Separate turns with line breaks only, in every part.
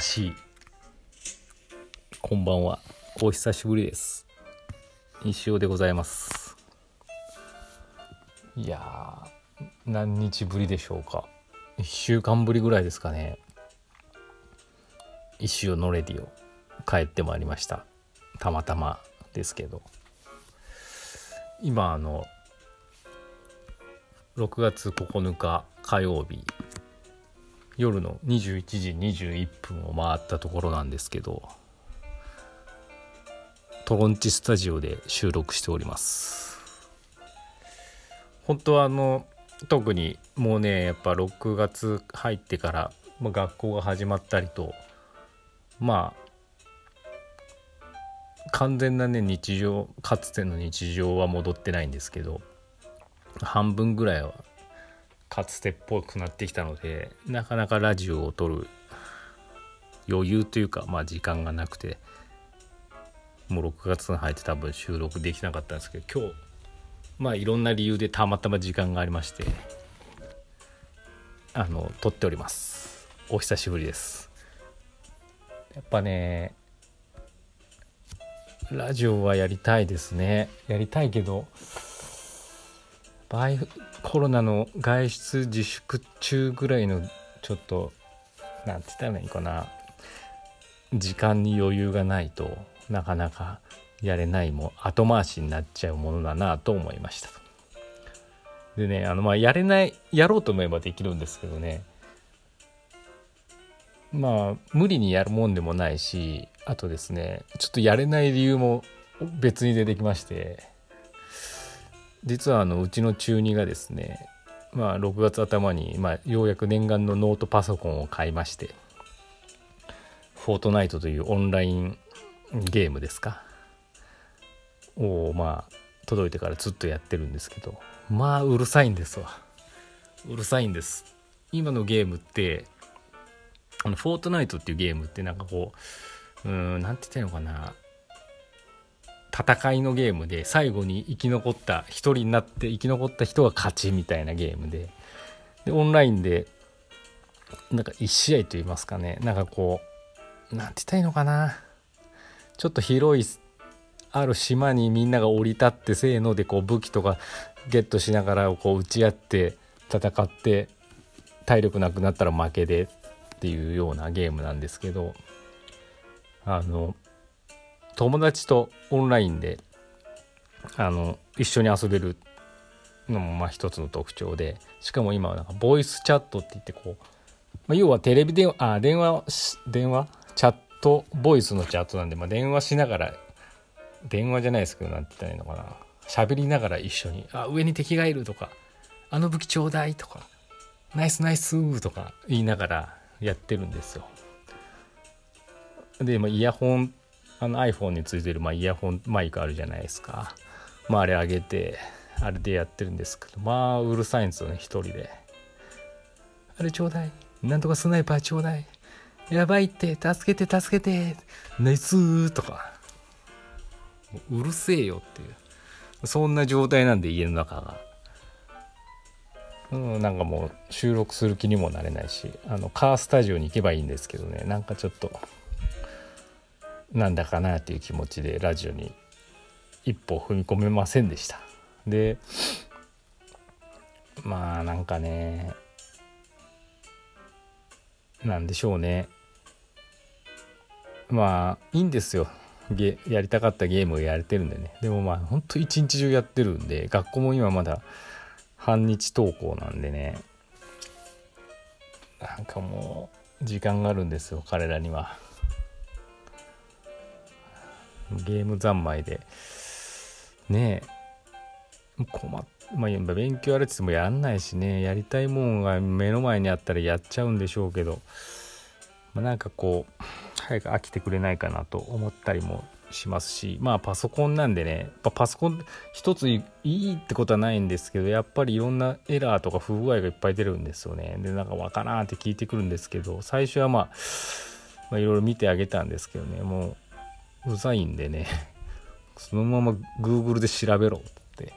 しい。こんばんは。お久しぶりです。西尾でございます。いや何日ぶりでしょうか。1週間ぶりぐらいですかね。石尾のレディオ帰ってまいりました。たまたまですけど。今あの6月9日火曜日夜の21時21分を回ったところなんですけどトロンチスタジオで収録しております。本当はあの特にもうねやっぱ6月入ってから、まあ、学校が始まったりとまあ完全なね日常かつての日常は戻ってないんですけど半分ぐらいはかつてっぽくなってきたのでなかなかラジオを撮る余裕というかまあ時間がなくてもう6月に入って多分収録できなかったんですけど今日まあいろんな理由でたまたま時間がありましてあの撮っております。お久しぶりです。やっぱねラジオはやりたいですね。やりたいけどバイコロナの外出自粛中ぐらいのちょっと何て言ったらいいかな。時間に余裕がないとなかなかやれないも後回しになっちゃうものだなと思いました。でねあのまあやれないやろうと思えばできるんですけどね。まあ無理にやるもんでもないしあとですねちょっとやれない理由も別に出てきまして。実はあのうちの中2がですねまあ6月頭に、まあ、ようやく念願のノートパソコンを買いましてフォートナイトというオンラインゲームですかをまあ届いてからずっとやってるんですけどまあうるさいんですわ。うるさいんです。今のゲームってあのフォートナイトっていうゲームってなんかこううんなんて言ったらいいのかな。戦いのゲームで最後に生き残った1人になって生き残った人が勝ちみたいなゲームで。でオンラインでなんか1試合といいますかね。なんかこうなんて言ったらいいのかな。ちょっと広いある島にみんなが降り立ってせーのでこう武器とかゲットしながらこう打ち合って戦って体力なくなったら負けでっていうようなゲームなんですけど。あの友達とオンラインであの一緒に遊べるのもまあ一つの特徴でしかも今はなんかボイスチャットって言ってこう、まあ、要はテレビ電話あ電話電話？チャットボイスのチャットなんで、まあ、電話しながら電話じゃないですけどなんて言ったらいいのかな喋りながら一緒に「あ上に敵がいる」とか「あの武器ちょうだい」とか「ナイスナイス」とか言いながらやってるんですよ。で、まあ、イヤホンあの iPhone についてる、まあ、イヤホンマイクあるじゃないですか。まあ、あれ上げて、あれでやってるんですけど、まあ、うるさいんですよね、一人で。あれちょうだい。なんとかスナイパーちょうだい。やばいって、助けて、助けて。ナイスーとか。うるせえよっていう。そんな状態なんで、家の中が。うん、なんかもう収録する気にもなれないしあのカースタジオに行けばいいんですけどねなんかちょっとなんだかなっていう気持ちでラジオに一歩踏み込めませんでした。でまあなんかねなんでしょうね。まあいいんですよ。ゲやりたかったゲームをやれてるんでね。でもまあほんと一日中やってるんで学校も今まだ半日登校なんでね。なんかもう時間があるんですよ彼らには。ゲーム三昧で。ねえ。困っまあ勉強やれっててもやんないしね。やりたいもんが目の前にあったらやっちゃうんでしょうけど、まあ、なんかこう早く飽きてくれないかなと思ったりもしますし。まあパソコンなんでね。パソコン一ついいってことはないんですけどやっぱりいろんなエラーとか不具合がいっぱい出るんですよね。でなんかわからんって聞いてくるんですけど最初はまあまあ、いろいろ見てあげたんですけどね。もううざいんでね。そのまま Google で調べろって。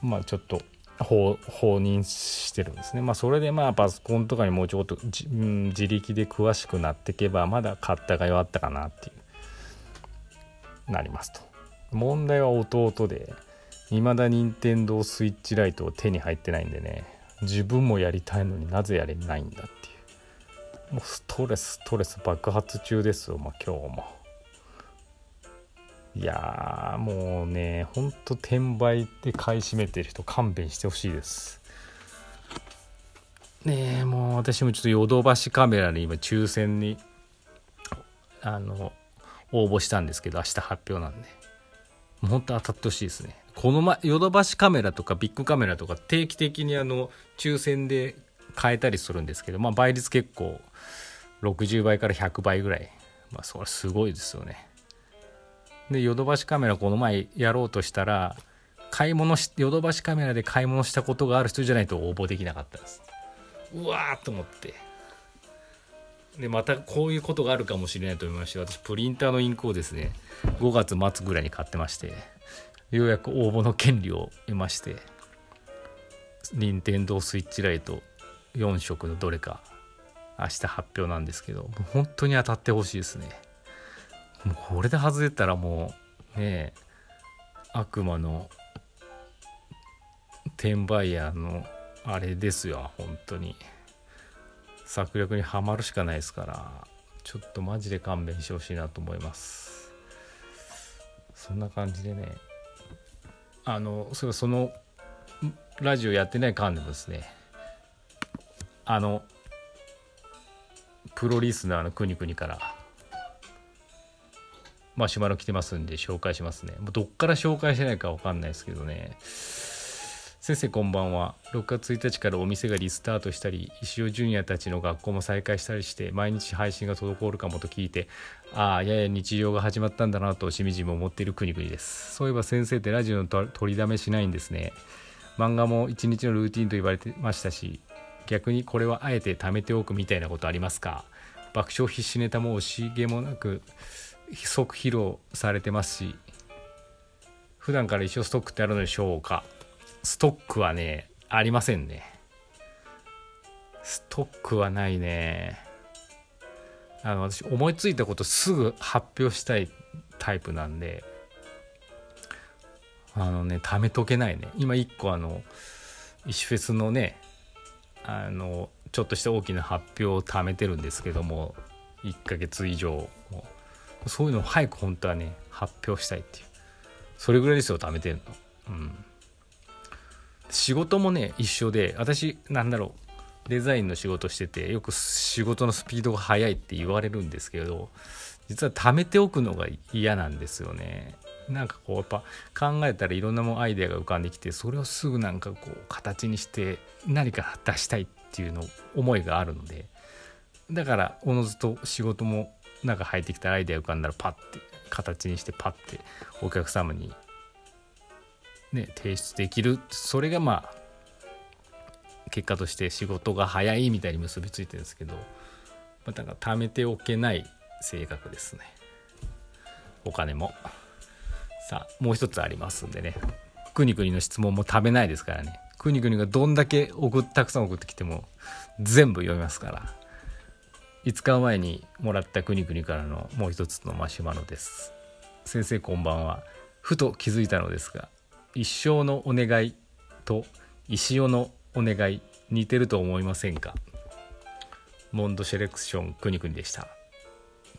まあちょっと放任してるんですね。まあそれでまあパソコンとかにもうちょっと、うん、自力で詳しくなっていけばまだ買ったが弱ったかなっていう。なりますと。問題は弟で未だ任天堂スイッチライトを手に入ってないんでね。自分もやりたいのになぜやれないんだっていう。もうストレスストレス爆発中ですよ、まあ、今日も。いやもうねほんと転売で買い占めてる人勘弁してほしいです。ねえもう私もちょっとヨドバシカメラで今抽選にあの応募したんですけど明日発表なんで。もうほんと当たってほしいですね。この前ヨドバシカメラとかビッグカメラとか定期的にあの抽選で変えたりするんですけど、まあ、倍率結構60倍から100倍ぐらい、まあ、それすごいですよね。でヨドバシカメラこの前やろうとしたら買い物しヨドバシカメラで買い物したことがある人じゃないと応募できなかったです。うわーと思って。でまたこういうことがあるかもしれないと思いまして私プリンターのインクをですね5月末ぐらいに買ってましてようやく応募の権利を得まして任天堂スイッチライト4色のどれか。明日発表なんですけど本当に当たってほしいですね。もうこれで外れたらもうね悪魔の転売ヤーのあれですよ本当に。策略にはまるしかないですからちょっとマジで勘弁してほしいなと思います。そんな感じでね。あのそれそのラジオやってない間でもですね。あのプロリスナーの国々からマシュマロ来てますんで紹介しますね。もうどっから紹介してないか分かんないですけどね。先生こんばんは。6月1日からお店がリスタートしたり石尾純也たちの学校も再開したりして毎日配信が滞るかもと聞いてああやや日常が始まったんだなとしみじみ思っている国々です。そういえば先生ってラジオの取りだめしないんですね。漫画も一日のルーティンと言われてましたし逆にこれはあえて貯めておくみたいなことありますか？爆笑必死ネタも惜しげもなく即披露されてますし普段から一応ストックってあるのでしょうか？ストックはね、ありませんね。ストックはないね。あの、私、思いついたことすぐ発表したいタイプなんで、あのね、貯めとけないね。今1個あの、石フェスのね、あの、ちょっとした大きな発表を貯めてるんですけども、1ヶ月以上そういうのを早く本当はね、発表したいっていう。それぐらいですよ、貯めてるの。うん。仕事もね一緒で私なんだろうデザインの仕事しててよく仕事のスピードが速いって言われるんですけど実は貯めておくのが嫌なんですよねなんかこうやっぱ考えたらいろんなもアイデアが浮かんできてそれをすぐなんかこう形にして何か出したいっていうの思いがあるのでだからおのずと仕事もなんか入ってきたアイデア浮かんだらパッて形にしてパッてお客様にね、提出できるそれがまあ結果として仕事が早いみたいに結びついてるんですけど、まあ、だか貯めておけない性格ですね。お金も。さあもう一つありますんでね。くにくにの質問も食べないですからね。くにくにがどんだけ送たくさん送ってきても全部読みますから。5日前にもらったくにくにからのもう一つのマシュマロです。先生こんばんは。ふと気づいたのですが一生のお願いと石尾のお願い似てると思いませんか？モンドセレクションくにくにでした。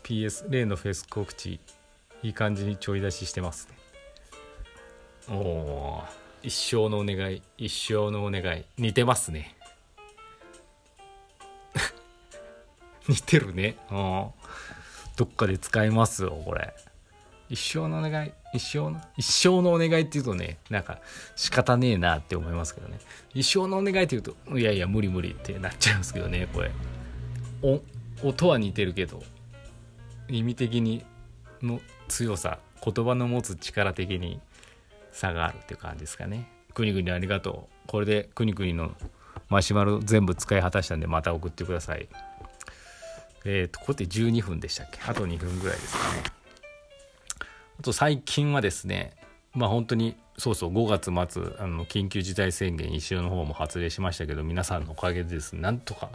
PS 例のフェス告知いい感じにちょい出ししてますね。おお一生のお願い一生のお願い。似てますね。似てるね。うんどっかで使えますよこれ。一生のお願い一生の一生のお願いって言うとねなんか仕方ねえなって思いますけどね。一生のお願いって言うといやいや無理無理ってなっちゃいますけどねこれ。お音は似てるけど意味的にの強さ言葉の持つ力的に差があるっていう感じですかね。くにくにありがとう。これでくにくにのマシュマロ全部使い果たしたんでまた送ってください。えっ、ー、とこれって12分でしたっけ？あと2分ぐらいですかね。あと最近はですねまあ本当にそうそう5月末あの緊急事態宣言一周の方も発令しましたけど皆さんのおかげでですねなんとか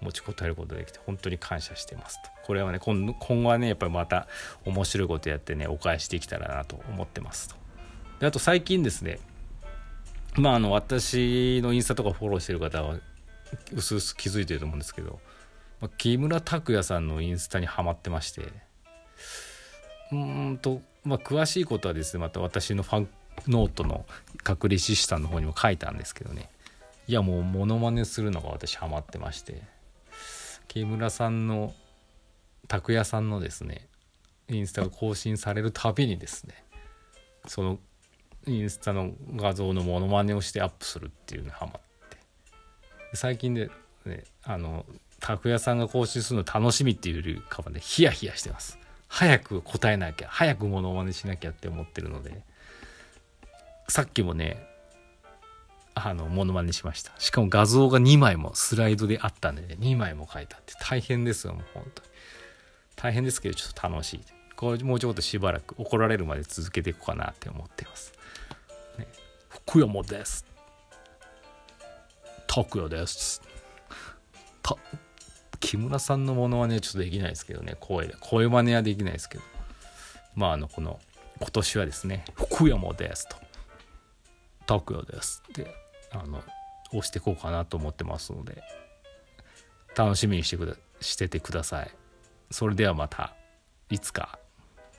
持ちこたえることができて本当に感謝してますと。これはね今今後はねやっぱりまた面白いことやってねお返しできたらなと思ってますとであと最近ですねまああの私のインスタとかフォローしてる方はうすうす気づいてると思うんですけど、まあ、木村拓哉さんのインスタにはまってましてうんとまあ詳しいことはですねまた私のファンノートの隔離シスタの方にも書いたんですけどね。いやもうモノマネするのが私ハマってまして木村さんの拓哉さんのですねインスタが更新されるたびにですねそのインスタの画像のモノマネをしてアップするっていうのにハマって。最近でねあの拓哉さんが更新するの楽しみっていうよりかはねヒヤヒヤしてます。早く答えなきゃ早くモノマネしなきゃって思ってるのでさっきもねあのモノマネしました。しかも画像が2枚もスライドであったんで、ね、2枚も書いたって大変ですよもう本当に。大変ですけどちょっと楽しい。これもうちょっとしばらく怒られるまで続けていこうかなって思ってます、福山です拓也ですた木村さんのものはねちょっとできないですけどね声で声真似はできないですけどまああのこの今年はですね福山ですと拓也ですってあの押していこうかなと思ってますので楽しみにしてくだしててくださいそれではまたいつか